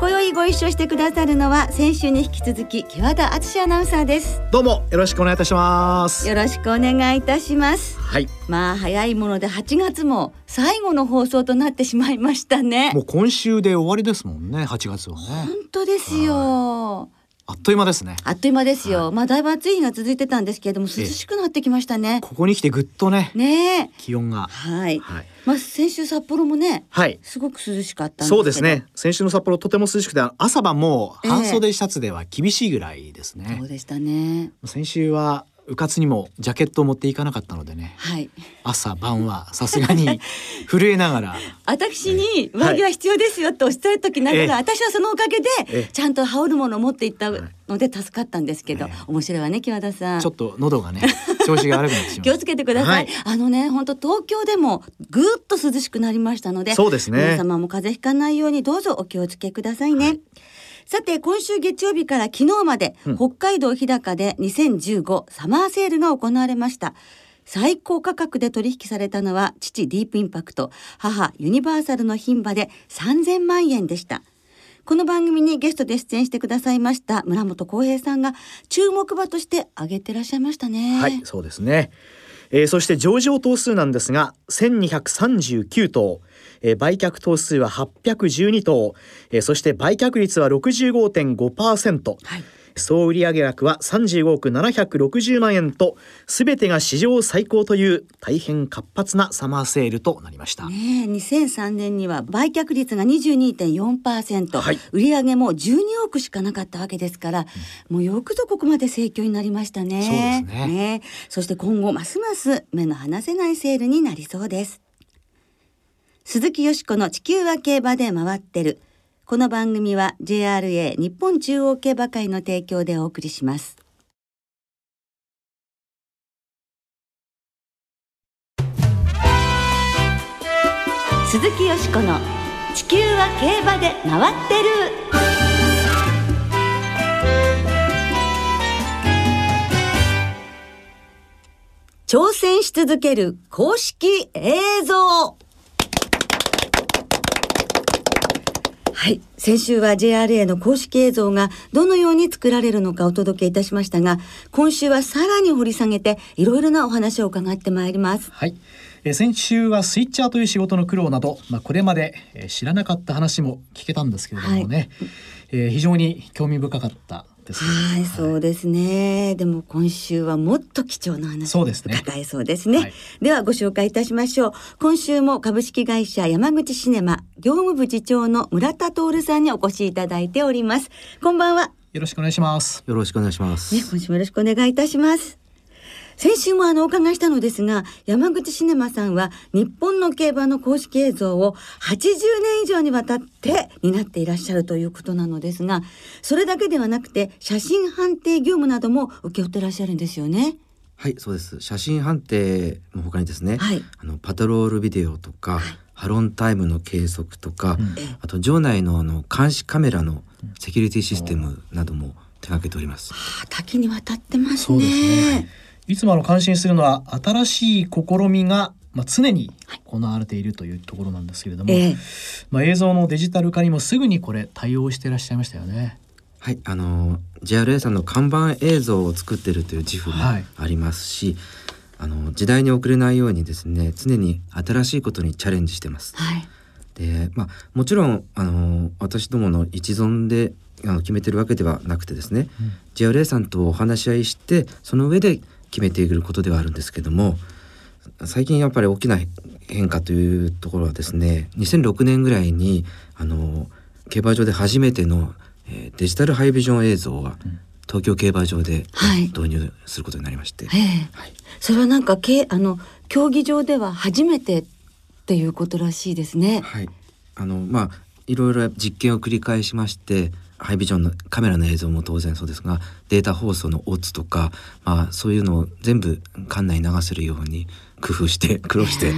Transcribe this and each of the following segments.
今宵ご一緒してくださるのは先週に引き続き木和田敦アナウンサーです。どうもよろしくお願いいたします。よろしくお願いいたします。はい。まあ早いもので8月も最後の放送となってしまいましたね。もう今週で終わりですもんね8月はね。本当ですよあっという間ですね。あっという間ですよ、まあだいぶ暑い日が続いてたんですけれども涼しくなってきましたね。ここに来てぐっとねねえ。気温が。はい、はい。まあ先週札幌もねはい。すごく涼しかったそうですね。先週の札幌とても涼しくて朝晩もええ。半袖シャツでは厳しいぐらいですね。そう、でしたね。先週はうかつにもジャケットを持っていかなかったのでね。はい。朝晩はさすがに 震えながら。私に上着は必要ですよっておっしゃる時ながら、ええ。私はそのおかげえでえちゃんと羽織るものを持っていったので助かったんですけど、ええ。面白いわね木和田さん。ちょっと喉がね調子が悪くなってしまう。気をつけてください、はい。あのね本当東京でもぐーっと涼しくなりましたのでそうですね。皆様も風邪ひかないようにどうぞお気をつけくださいね、さて今週月曜日から昨日まで、うん。北海道日高で2015サマーセールが行われました。最高価格で取引されたのは父ディープインパクト母ユニバーサルの牝馬で3000万円でした。この番組にゲストで出演してくださいました村本浩平さんが注目馬として挙げてらっしゃいましたね。はい、そうですね。えーそして上場頭数なんですが1239頭、えー売却頭数は812頭、えーそして売却率は65.5%、はい。総売上額は35億760万円と全てが史上最高という大変活発なサマーセールとなりました。ねえ2003年には売却率が22.4%、はい売上も12億しかなかったわけですから、もうよくぞここまで盛況になりましたね。そうですねえそして今後ますます目の離せないセールになりそうです。鈴木よしこの地球は競馬で回ってる。この番組は JRA 日本中央競馬会の提供でお送りします。鈴木よしこの地球は競馬で回ってる挑戦し続ける公式映像はい。先週は JRA の公式映像がどのように作られるのかお届けいたしましたが、今週はさらに掘り下げていろいろなお話を伺ってまいります。はい、えー先週はスイッチャーという仕事の苦労など、まあ、これまで、えー知らなかった話も聞けたんですけれどもね、えー非常に興味深かったですね。はい、そうですね。でも今週はもっと貴重な話をそうですね伺えそうですね。はいではご紹介いたしましょう。今週も株式会社山口シネマ業務部次長の村田徹さんにお越しいただいております。こんばんは。よろしくお願いします。よろしくお願いします。ね、今週もよろしくお願いいたします。先週もあのお伺いしたのですが、山口シネマさんは日本の競馬の公式映像を80年以上にわたって担っていらっしゃるということなのですが、それだけではなくて写真判定業務なども請け負ってらっしゃるんですよね。はい、そうです。写真判定の他にですね、はいあのパトロールビデオとか、ハロンタイムの計測とか、うんえあと場内のあの監視カメラのセキュリティシステムなども手掛けております。あ多岐にわたってますね。そうですねいつもあの感心するのは新しい試みが、まあ、常に行われているというところなんですけれども、ええまあ、映像のデジタル化にもすぐにこれ対応していらっしゃいましたよね。はい、あの JRA さんの看板映像を作ってるという自負もはいありますし、あの時代に遅れないようにですね、常に新しいことにチャレンジしてます。はい。でまあもちろんあの私どもの一存であの決めてるわけではなくてですね、JRA さんとお話し合いしてその上で決めていくことではあるんですけども最近やっぱり大きな変化というところはですね2006年ぐらいにあの競馬場で初めての、えーデジタルハイビジョン映像が東京競馬場ではい。導入することになりまして、ええ。はい。それはなんかけあの競技場では初めてっていうことらしいですね。はい、あのまあいろいろ実験を繰り返しましてハイビジョンのカメラの映像も当然そうですがデータ放送のオツとか、まあ、そういうのを全部館内に流せるように工夫して苦労して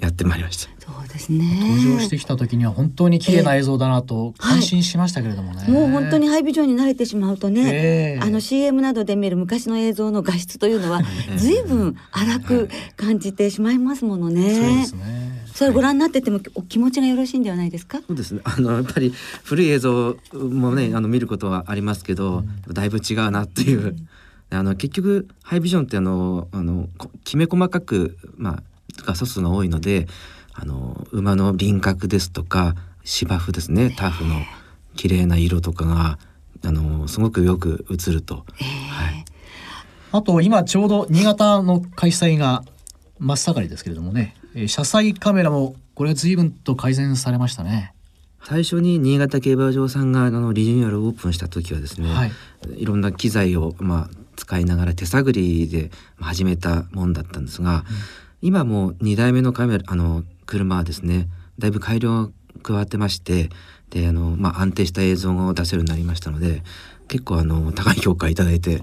やってまいりました。そうですね。登場してきた時には本当に綺麗な映像だなと感心しましたけれどもね、はい、もう本当にハイビジョンに慣れてしまうとね、えー、あの CM などで見る昔の映像の画質というのは随分荒く感じてしまいますものね。そうですねそれご覧になっててもお気持ちがよろしいんではないですか？そうですね。あのやっぱり古い映像もねあの見ることはありますけど、うん、だいぶ違うなっていう。うんあの結局ハイビジョンってあのあのきめ細かくまあ画素数が多いのであの馬の輪郭ですとか芝生ですねタフの綺麗な色とかがあのすごくよく映ると。はい、あと今ちょうど新潟の開催が真っ盛りですけれどもね、えー、車載カメラもこれは随分と改善されましたね。最初に新潟競馬場さんがあのリニューアルオープンした時はですね、はい、いろんな機材を、まあ、使いながら手探りで始めたもんだったんですが、うん、今も2台目のカメラあの車はですねだいぶ改良が加わってましてであの、まあ、安定した映像を出せるようになりましたので結構あの高い評価いただいて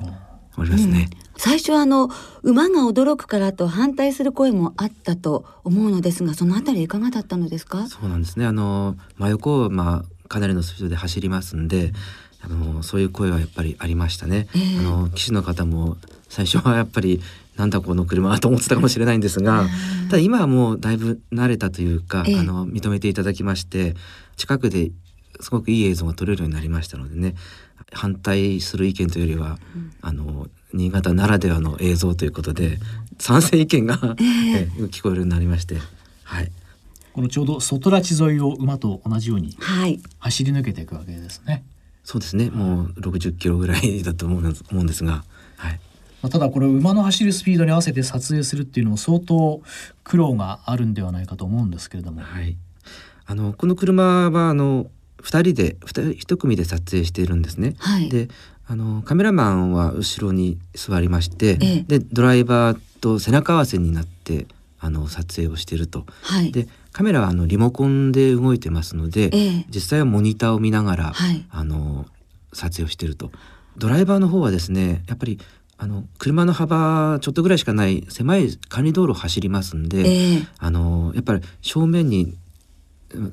おりますね。うん最初あの馬が驚くからと反対する声もあったと思うのですがそのあたりいかがだったのですか？そうなんですね。あの真横をまあかなりのスピードで走りますんであのそういう声はやっぱりありましたね、えー、あの騎手の方も最初はやっぱりなんだこの車はと思ってたかもしれないんですが、ただ今はもうだいぶ慣れたというか、えー、あの認めていただきまして近くですごくいい映像が撮れるようになりましたのでね。反対する意見というよりは、うん、あの新潟ならではの映像ということで賛成意見が、えー、聞こえるようになりまして、はい、このちょうど外拉致沿いを馬と同じように走り抜けていくわけですね。はいそうですね。もう60キロぐらいだと思うんですが、はい、まあ、ただこれ馬の走るスピードに合わせて撮影するっていうのも相当苦労があるんではないかと思うんですけれども。はい、あのこの車はあの2人で 2, 1組で撮影しているんですね。はい、であのカメラマンは後ろに座りまして、ええ、でドライバーと背中合わせになってあの撮影をしていると。はい、でカメラはあのリモコンで動いてますので、えー、実際はモニターを見ながら、はい、あの撮影をしていると。ドライバーの方はですねやっぱりあの車の幅ちょっとぐらいしかない狭い管理道路を走りますんで、えー、あのやっぱり正面に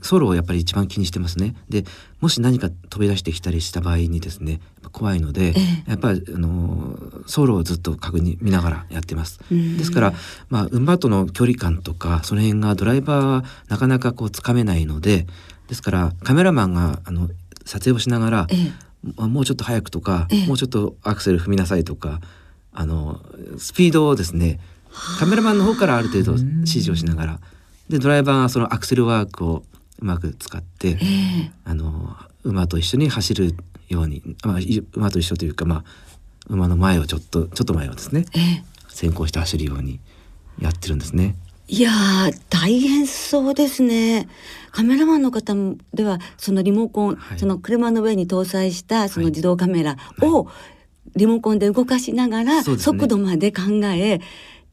ソロをやっぱり一番気にしてますね。でもし何か飛び出してきたりした場合にですね怖いので、えやっぱりあのソロをずっと確認見ながらやってます。ですから、まあ、馬との距離感とかその辺がドライバーはなかなかこうつかめないのでですからカメラマンがあの撮影をしながら、えもうちょっと早くとか、もうちょっとアクセル踏みなさいとかあのスピードをですねカメラマンの方からある程度指示をしながら。でドライバーがそのアクセルワークをうまく使って、えー、あの馬と一緒に走るように、まあ、馬と一緒というか、まあ、馬の前をちょっとちょっと前をですね、えー、先行して走るようにやってるんですね。いや大変そうですね。カメラマンの方ではそのリモコン、はい、その車の上に搭載したその自動カメラをリモコンで動かしながら速度まで考え、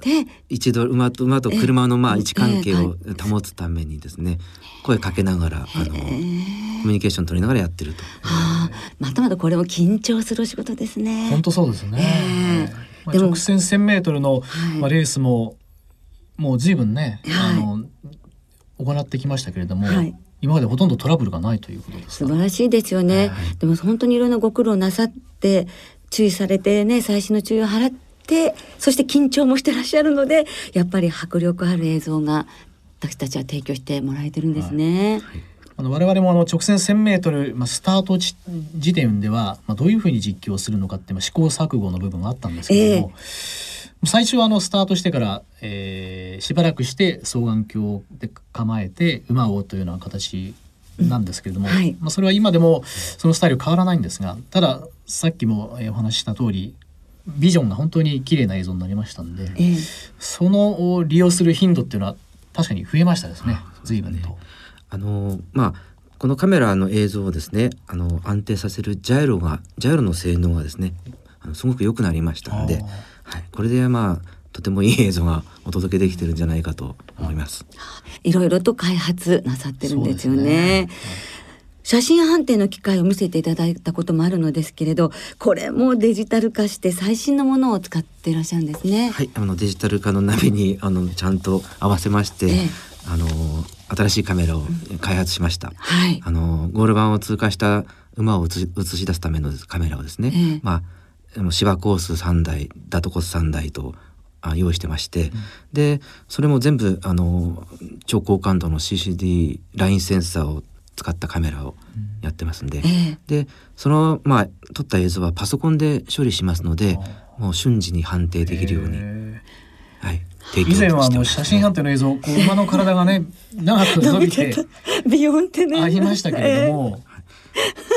で一度馬と馬と車のまあ位置関係を保つためにですね、声かけながらあのコミュニケーション取りながらやってると。はあ、またまたこれも緊張する仕事ですね。本当そうですね。えー、直線1,000メートルの、まあ、レースももう随分ね、はい、あの行ってきましたけれども。はい今までほとんどトラブルがないということです素晴らしいですよね、はい、でも本当にいろんなご苦労なさって注意されてね最新の注意を払ってそして緊張もしてらっしゃるのでやっぱり迫力ある映像が私たちは提供してもらえてるんですね。はい。あの我々もあの直線 1,000m、まあ、スタート時点では、まあ、どういうふうに実況するのかっていう試行錯誤の部分があったんですけども、えー、最初はあのスタートしてから、えー、しばらくして双眼鏡で構えて馬を追うというような形なんですけれども、うん。はい、まあ、それは今でもそのスタイル変わらないんですがたださっきもお話しした通りビジョンが本当に綺麗な映像になりましたんで、えー、その利用する頻度っていうのは確かに増えましたですね。随分と。あのまあこのカメラの映像をですねあの安定させるジャイロがジャイロの性能がですねあのすごく良くなりましたんで、はい、これでまあとてもいい映像が お届けできてるんじゃないかと思います。いろいろと開発なさってるんですよね。写真判定の機会を見せていただいたこともあるのですけれどこれもデジタル化して最新のものを使っていらっしゃるんですね。はい、あのデジタル化の波にあのちゃんと合わせまして、ええ、あの新しいカメラを開発しました。うん、はい、あのゴール板を通過した馬を映し出すためのカメラをですね、え、まあ芝コース3台ダトコス3台とあ用意してまして、うん、でそれも全部あの超高感度の CCD ラインセンサーを使ったカメラをやってますんで、うん、でそのまあ撮った映像はパソコンで処理しますのでもう瞬時に判定できるように、はい、以前はあの写真判定の映像こう馬の体がね長く伸びてビヨンってね。ありましたけれども、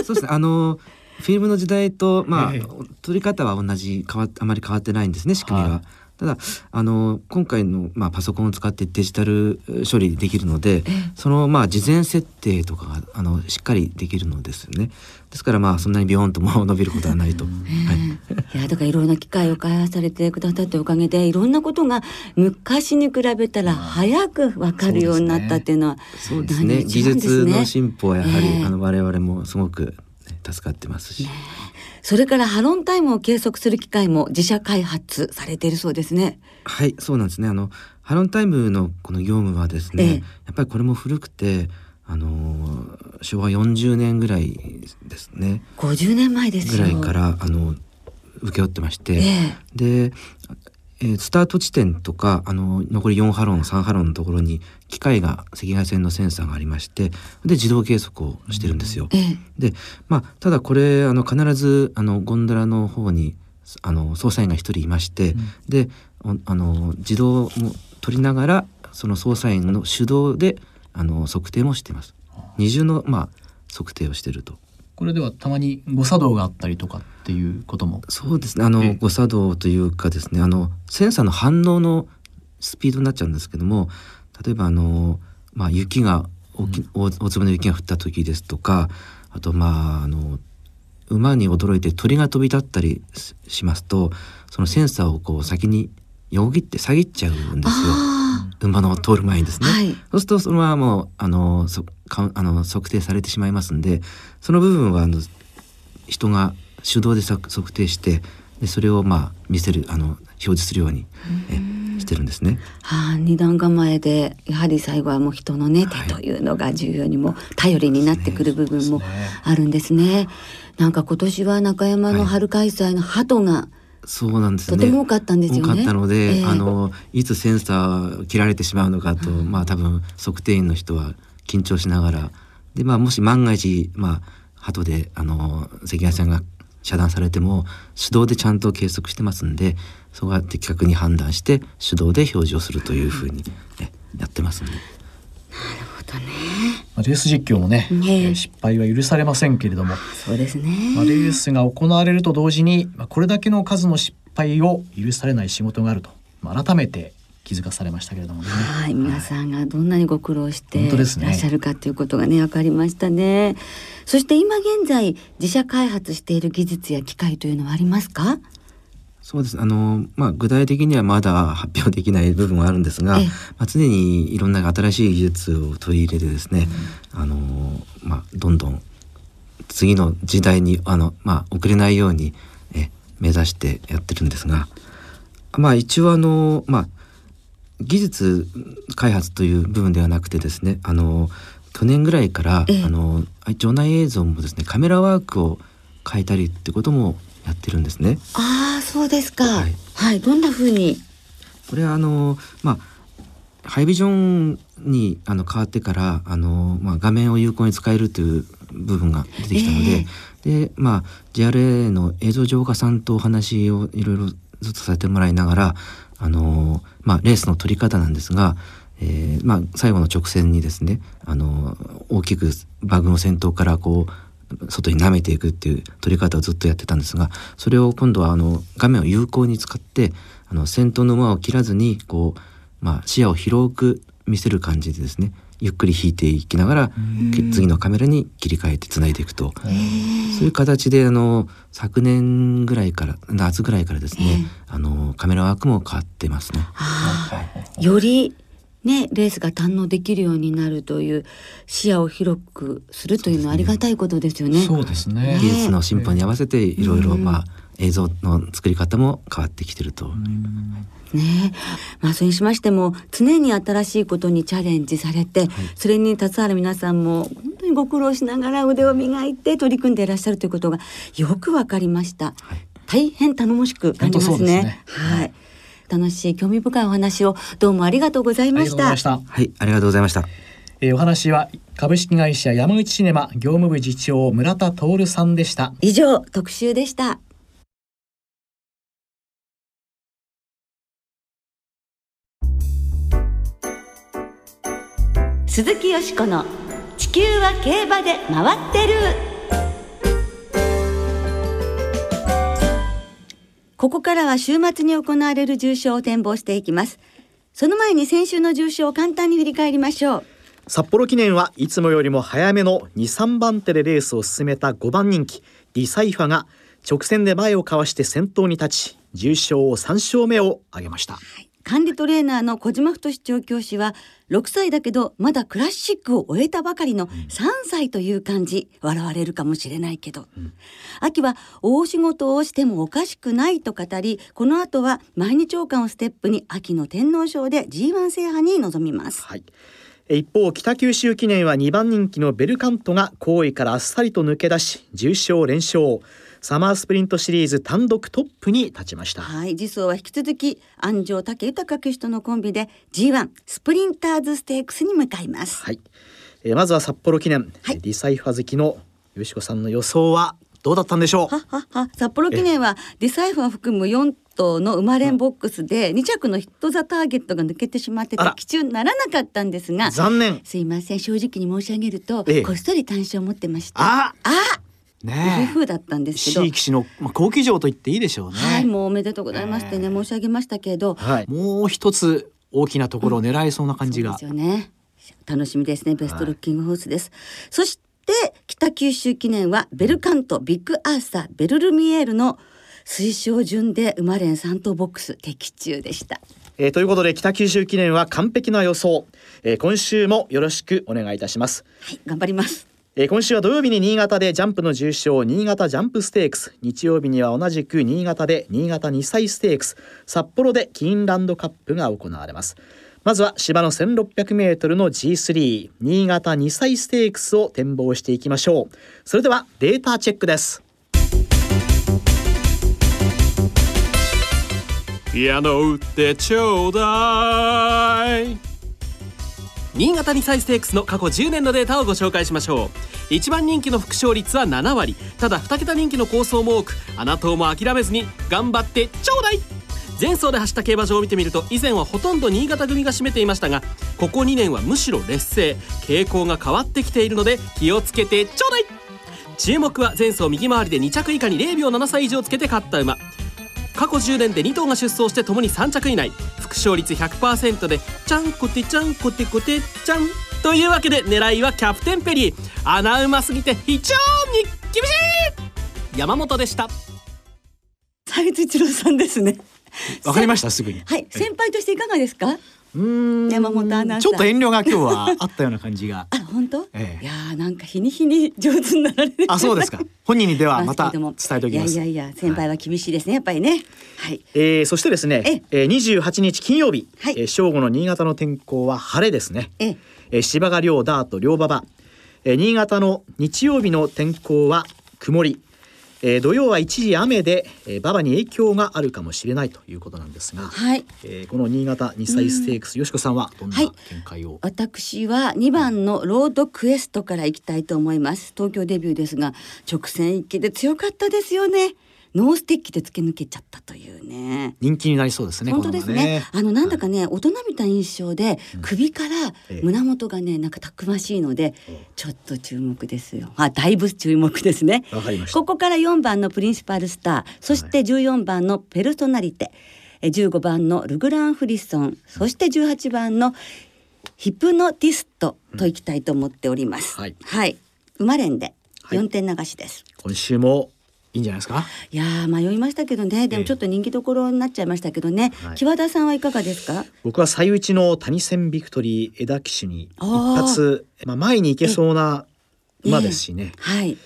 そうですね。あのフィルムの時代とまあ、撮り方は同じ変わあまり変わってないんですね仕組みは。はいただあの今回の、まあ、パソコンを使ってデジタル処理できるのでその、まあ、事前設定とかがあのしっかりできるのですよね。ですからまあそんなにビヨンとも伸びることはないと。はい、いやだからいろんな機械を開発されてくださったおかげでいろんなことが昔に比べたら早く分かるようになったっていうのはそうですね、ね、技術の進歩はやはり、えー、あの我々もすごく助かってますし。ねそれからハロンタイムを計測する機械も自社開発されているそうですね。はいそうなんですね。あのハロンタイムのこの業務はですね、ええ、やっぱりこれも古くてあの昭和40年ぐらいですね。50年前ですぐらいからあの請け負ってまして、え、でえー、スタート地点とかあの残り4ハロン3ハロンのところに機械が赤外線のセンサーがありましてで自動計測をしてるんですよ。うん、でまあただこれあの必ずあのゴンドラの方にあの操作員が1人いまして、うん、であの自動も取りながらその操作員の手動であの測定もしています。二重のまあ測定をしてると。これではたまに誤作動があったりとかっていうこともそうですね。あの誤作動というかですねあのセンサーの反応のスピードになっちゃうんですけども例えばあの、まあ、雪が大き、大粒の雪が降った時ですとかあとまああの馬に驚いて鳥が飛び立ったりしますとそのセンサーをこう先によぎって下げちゃうんですよ。馬の通る前にですね、はい、そうするとそのままもうあのそかあの測定されてしまいますんでその部分はあの人が手動で測定してでそれをまあ見せるあの表示するようにえしてるんですね。はあ、二段構えでやはり最後はもう人のね、手というのが重要にも頼りになってくる部分もあるんですね。なんか今年は中山の春開催の鳩が、はいそうなんですね。とても多かったんですよね。多かったので、えー、あのいつセンサー切られてしまうのかと、うん、まあ多分測定員の人は緊張しながら、でまあもし万が一まあ鳩であの赤外線が遮断されても手動でちゃんと計測してますんで、そこは的確に判断して手動で表示をするというふうに、ね、やってますんで。なるほどね。まあ、レース実況もね、ね失敗は許されませんけれども、そうですね。まあ、レースが行われると同時に、まあ、これだけの数の失敗を許されない仕事があると、まあ、改めて気づかされましたけれどもね。はい、皆さんがどんなにご苦労していらっしゃるかということがね、わかりましたね。そして今現在自社開発している技術や機械というのはありますか？そうです。あの、まあ、具体的にはまだ発表できない部分はあるんですが、まあ、常にいろんな新しい技術を取り入れてですね、うん、あのまあ、どんどん次の時代にあの、まあ、遅れないようにえ目指してやってるんですが、まあ、一応あの、まあ、技術開発という部分ではなくてですねあの去年ぐらいから、あの場内映像もですねカメラワークを変えたりってこともやってるんですね。ああ、そうですか。はい、はい、どんな風に？これはあのまあハイビジョンにあの変わってからあのまあ画面を有効に使えるという部分が出てきたので、えー、でまあ JRA の映像情報家さんとお話をいろいろずっとさせてもらいながらあのまあレースの取り方なんですが。えーまあ、最後の直線にですねあの大きくバグの先頭からこう外に舐めていくっていう取り方をずっとやってたんですがそれを今度はあの画面を有効に使ってあの先頭の馬を切らずにこう、まあ、視野を広く見せる感じでですねゆっくり引いていきながら次のカメラに切り替えてつないでいくと。そういう形であの昨年ぐらいから夏ぐらいからですねあのカメラワークも変わってますね。よりね、レースが堪能できるようになるという視野を広くするというのはありがたいことですよね。そうですね。技術の進歩に合わせていろいろまあ映像の作り方も変わってきてると。ねまあそれにしましても常に新しいことにチャレンジされて、はい、それに携わる皆さんも本当にご苦労しながら腕を磨いて取り組んでいらっしゃるということがよくわかりました。はい、大変頼もしく感じますね。すねはい。楽しい興味深いお話をどうもありがとうございました。はい、ありがとうございました。えー、お話は株式会社山口シネマ業務部次長村田徹さんでした。以上特集でした。鈴木よしこの地球は競馬で回ってるここからは週末に行われる重賞を展望していきます。その前に先週の重賞を簡単に振り返りましょう。札幌記念はいつもよりも早めの2、3番手でレースを進めた5番人気リサイファが直線で前をかわして先頭に立ち重賞3勝目を挙げました、はい管理トレーナーの小島太調教師は6歳だけどまだクラシックを終えたばかりの3歳という感じ、笑われるかもしれないけど、うん、秋は大仕事をしてもおかしくないと語りこの後は毎日王冠をステップに秋の天皇賞で G1 制覇に臨みます。はい。一方北九州記念は2番人気のベルカントが後位からあっさりと抜け出し重勝連勝サマースプリントシリーズ単独トップに立ちました。はい次走は引き続き安城武豊騎手とのコンビで G1 スプリンターズステークスに向かいます。はい、えー、まずは札幌記念、はい、リサイファ好きのよしこさんの予想はどうだったんでしょう？ははは札幌記念はディサイファー含む4頭の生まれんボックスで2着のヒットザターゲットが抜けてしまって的中ならなかったんですが残念。すいません正直に申し上げると、ええ、こっそり単勝を持ってました。ああね風だったんですけど。地域のまあ好騎乗と言っていいでしょうね。はい、もうおめでとうございますってね、申し上げましたけど、はい、もう一つ大きなところを狙えそうな感じが。うん、ですよね。楽しみですね。ベストルッキングホースです。はい、そして北九州記念はベルカント、ビッグアーサー、ベルルミエールの推奨順で生まれん三等ボックス的中でした。えー、ということで北九州記念は完璧な予想、えー、今週もよろしくお願いいたします。はい、頑張ります。えー、今週は土曜日に新潟でジャンプの重賞新潟ジャンプステークス。日曜日には同じく新潟で新潟2歳ステークス。札幌でキーンランドカップが行われます。まずは芝の1600メートルの G3 新潟2歳ステークスを展望していきましょう。それではデータチェックです。ピアノ売ってちょうだい。新潟2歳ステークスの過去10年のデータをご紹介しましょう。一番人気の副勝率は7割。ただ2桁人気の構想も多くあなたも諦めずに頑張ってちょうだい。前走で走った競馬場を見てみると以前はほとんど新潟組が占めていましたがここ2年はむしろ劣勢。傾向が変わってきているので気をつけてちょうだい。注目は前走右回りで2着以下に0秒7歳以上つけて勝った馬。過去10年で2頭が出走してともに3着以内。副勝率100%でちゃんこてちゃんこてこてちゃんというわけで狙いはキャプテンペリー。穴馬すぎて非常に厳しい！山本でした。斉藤一郎さんですね。わかりましたすぐに。はい先輩としていかがですか？うん。山本アナちょっと遠慮が今日はあったような感じが。あ本当、ええ、いやなんか日に日に上手になられる。あそうですか。本人にでは また伝えておきます。いやいやいや先輩は厳しいですね、はい、やっぱりね。はい、えー、そしてですねえ二十八日金曜日、はい、えー、正午の新潟の天候は晴れですね。ええ。ー、芝が両ダート両馬場、えー、新潟の日曜日の天候は曇りえー、土曜は一時雨で、えー、馬場に影響があるかもしれないということなんですが、はい。えー、この新潟2歳ステークス、よしこさんはどんな見解を、はい、私は2番のロードクエストから行きたいと思います。東京デビューですが直線行きで強かったですよねノーステッキで突き抜けちゃったというね。人気になりそうですね本当ですね、ね、あのなんだかね、はい、大人びた印象で、首から胸元がねなんかたくましいので、ちょっと注目ですよ。あだいぶ注目ですね。ここから4番のプリンシパルスターそして14番のペルソナリテ、はい、15番のルグランフリッソンそして18番のヒプノティストといきたいと思っております、うん、はい、はい、馬連で4点流しです、今週もいいんじゃないですか？いやー迷いましたけどね。でもちょっと人気どころになっちゃいましたけどね、はい。木和田さんはいかがですか？僕は最内の谷線ビクトリー枝騎手に一発まあ前に行けそうな馬ですしね、はい。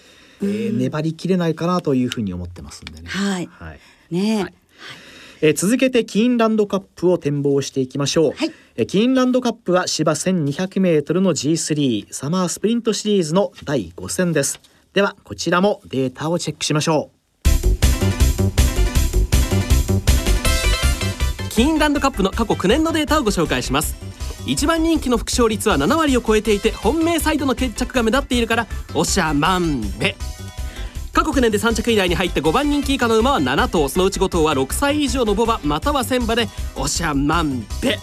えー粘りきれないかなというふうに思ってますんでね。はい。はい。ねえ、はい。えー続けてキーンランドカップを展望していきましょう、はい。えーキーンランドカップは芝 1200m の G3 サマースプリントシリーズの第5戦ですではこちらもデータをチェックしましょキーンランドカップの過去9年のデータをご紹介します。一番人気の副勝率は7割を超えていて本命サイドの決着が目立っているからおしゃまんべ。過去9年で3着以内に入った5番人気以下の馬は7頭。そのうち5頭は6歳以上のボバまたは千馬でおしゃまんべ。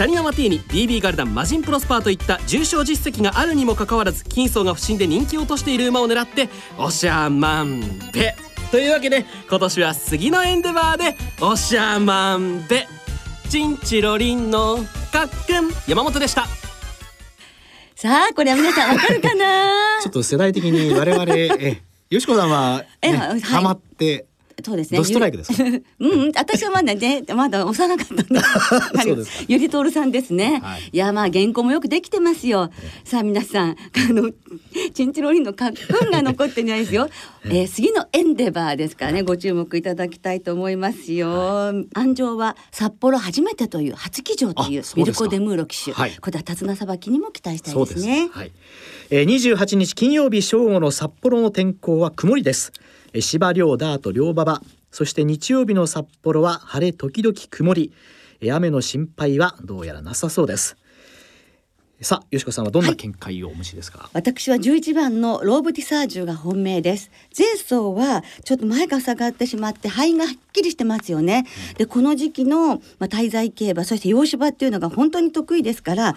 谷川マティーニ BB ガルダンマジンプロスパーといった重賞実績があるにもかかわらず金層が不振で人気を落としている馬を狙っておしゃまんべ。というわけで今年は杉のエンデバーでおしゃまんべ。チンチロリンのかっくん山本でした。さあこれは皆さんわかるかな？う ちょっと世代的に我々えよしこさんは、ね、えはい。ハマってそうですね。ドストライクですか？うんうん、私はまだね、まだ幼かったんで。そうですかゆりとるさんですね。はいい、や、まあ、原稿もよくできてますよ。さあ、皆さん、あの、チンチロリンのかっくんが残ってないですよ。えー、次のエンデバーですからね、ご注目いただきたいと思いますよ。安城は札幌初めてという初騎乗というミルコ・デムーロ騎手。はいこれは手綱さばきにも期待したいですですね。はい。えー、28日金曜日正午の札幌の天候は曇りです。えー芝両ダート両馬場、そして日曜日の札幌は晴れ時々曇り。えー雨の心配はどうやらなさそうです。さあ、よしこさんはどんな見解をお持ちですか？私は11番のローブティサージュが本命です前走はちょっと前が下がってしまって肺がはっきりしてますよね、でこの時期の、まあ、滞在競馬そして洋芝っていうのが本当に得意ですから、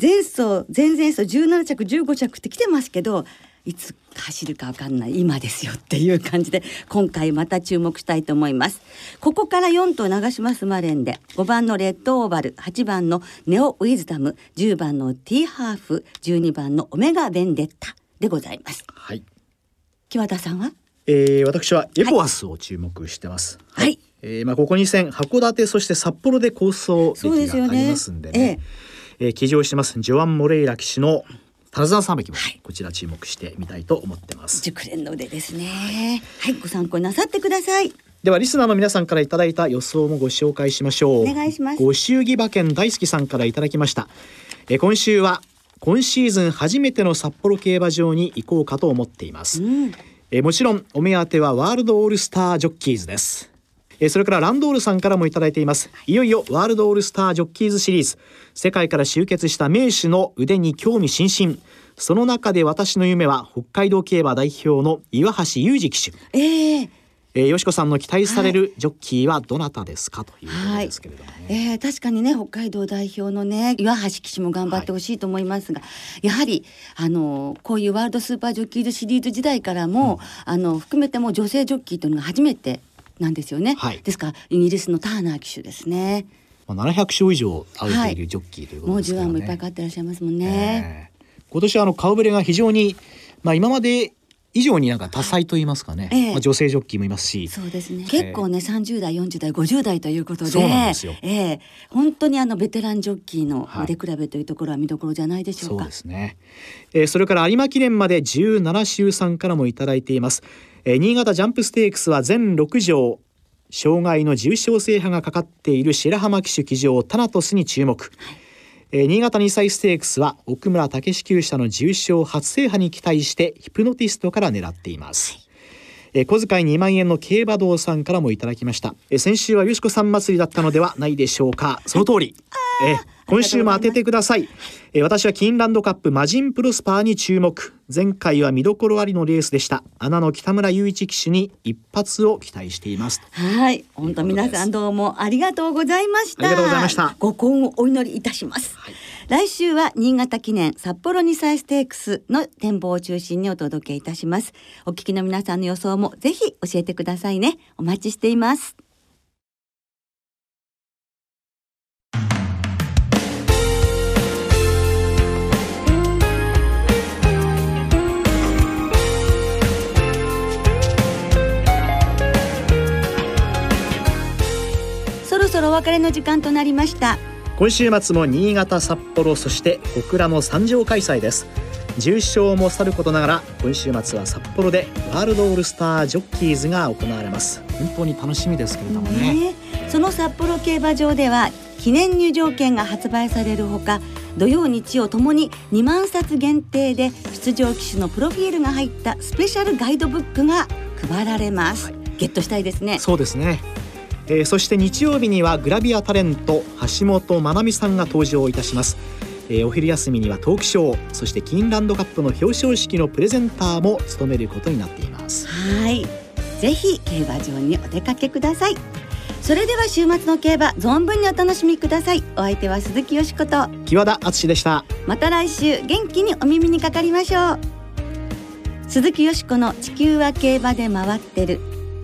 前走前々走17着15着って来てますけどいつ走るかわかんない今ですよっていう感じで今回また注目したいと思います。ここから4頭長島スマレンで5番のレッドオーバル8番のネオウィズダム10番のティーハーフ12番のオメガベンデッタでございます。はい。木和田さんは？えー、私はエコアスを注目してます。はい。えー、まあここ2戦函館そして札幌で構想歴がありますんでね。えー騎乗してますジョアン・モレイラ騎手のタザンサーメキもこちら注目してみたいと思ってます。熟練の腕ですねはいご参考になさってくださいではリスナーの皆さんからいただいた予想もご紹介しましょう。お願いしますご祝儀馬券大好きさんからいただきました。えー今週は今シーズン初めての札幌競馬場に行こうかと思っています。うんえーもちろんお目当てはワールドオールスタージョッキーズです。えーそれからランドールさんからもいただいています。いよいよワールドオールスタージョッキーズシリーズ。世界から集結した名手の腕に興味津々。その中で私の夢は北海道競馬代表の岩橋裕二騎手。えええー、よしこさんの期待されるジョッキーはどなたですかということですけれどもね。えー確かにね北海道代表のね岩橋騎手も頑張ってほしいと思いますが、やはりあのこういうワールドスーパージョッキーズシリーズ時代からも、あの含めても女性ジョッキーというのが初めてなんですよね、はい。ですからイギリスのターナー騎手ですね。まあ、700勝以上アウトいるジョッキーということもう10ですからね。番もいっぱい勝ってらっしゃいますもんね、ええ。今年はあの顔ぶれが非常に、まあ、今まで以上になんか多彩と言いますかね、ええ。まあ、女性ジョッキーもいますし。そうですね。結構ね、30代、40代、50代ということで、そうなんですよ。ええ。本当にあのベテランジョッキーのはい。腕比べというところは見どころじゃないでしょうか。そうですね、えーそれから有馬記念まで17週さんからもいただいています、えー新潟ジャンプステークスは全6条障害の重賞制覇がかかっている白浜騎手騎乗タナトスに注目、えー新潟2歳ステークスは奥村武史厩舎の重賞初制覇に期待してヒプノティストから狙っています、えー小遣い2万円の競馬道さんからもいただきました、えー先週はよしこさん祭りだったのではないでしょうか。その通り、えー今週も当ててくださいえー私はキーンランドカップマジンプロスパーに注目前回は見どころありのレースでした穴の北村雄一騎手に一発を期待していますはい、本当皆さんどうもありがとうございました。ありがとうございましたご幸運をお祈りいたします。来週は新潟記念札幌2歳ステークスの展望を中心にお届けいたします。お聞きの皆さんの予想もぜひ教えてくださいね。お待ちしています。別れの時間となりました。今週末も新潟札幌そして小倉の三条開催です。重賞もさることながら今週末は札幌でワールドオールスタージョッキーズが行われます。本当に楽しみですけれどもね。ねその札幌競馬場では記念入場券が発売されるほか土曜日曜ともに2万冊限定で出場騎手のプロフィールが入ったスペシャルガイドブックが配られます、ゲットしたいですね。そうですねえーそして日曜日にはグラビアタレント橋本まなみさんが登場いたします、えーお昼休みにはトークショーそしてキーンランドカップの表彰式のプレゼンターも務めることになっています。はい。ぜひ競馬場にお出かけください。それでは週末の競馬存分にお楽しみください。お相手は鈴木よしこと。木和田敦でした。また来週元気にお耳にかかりましょう。鈴木よしこの地球は競馬で回ってる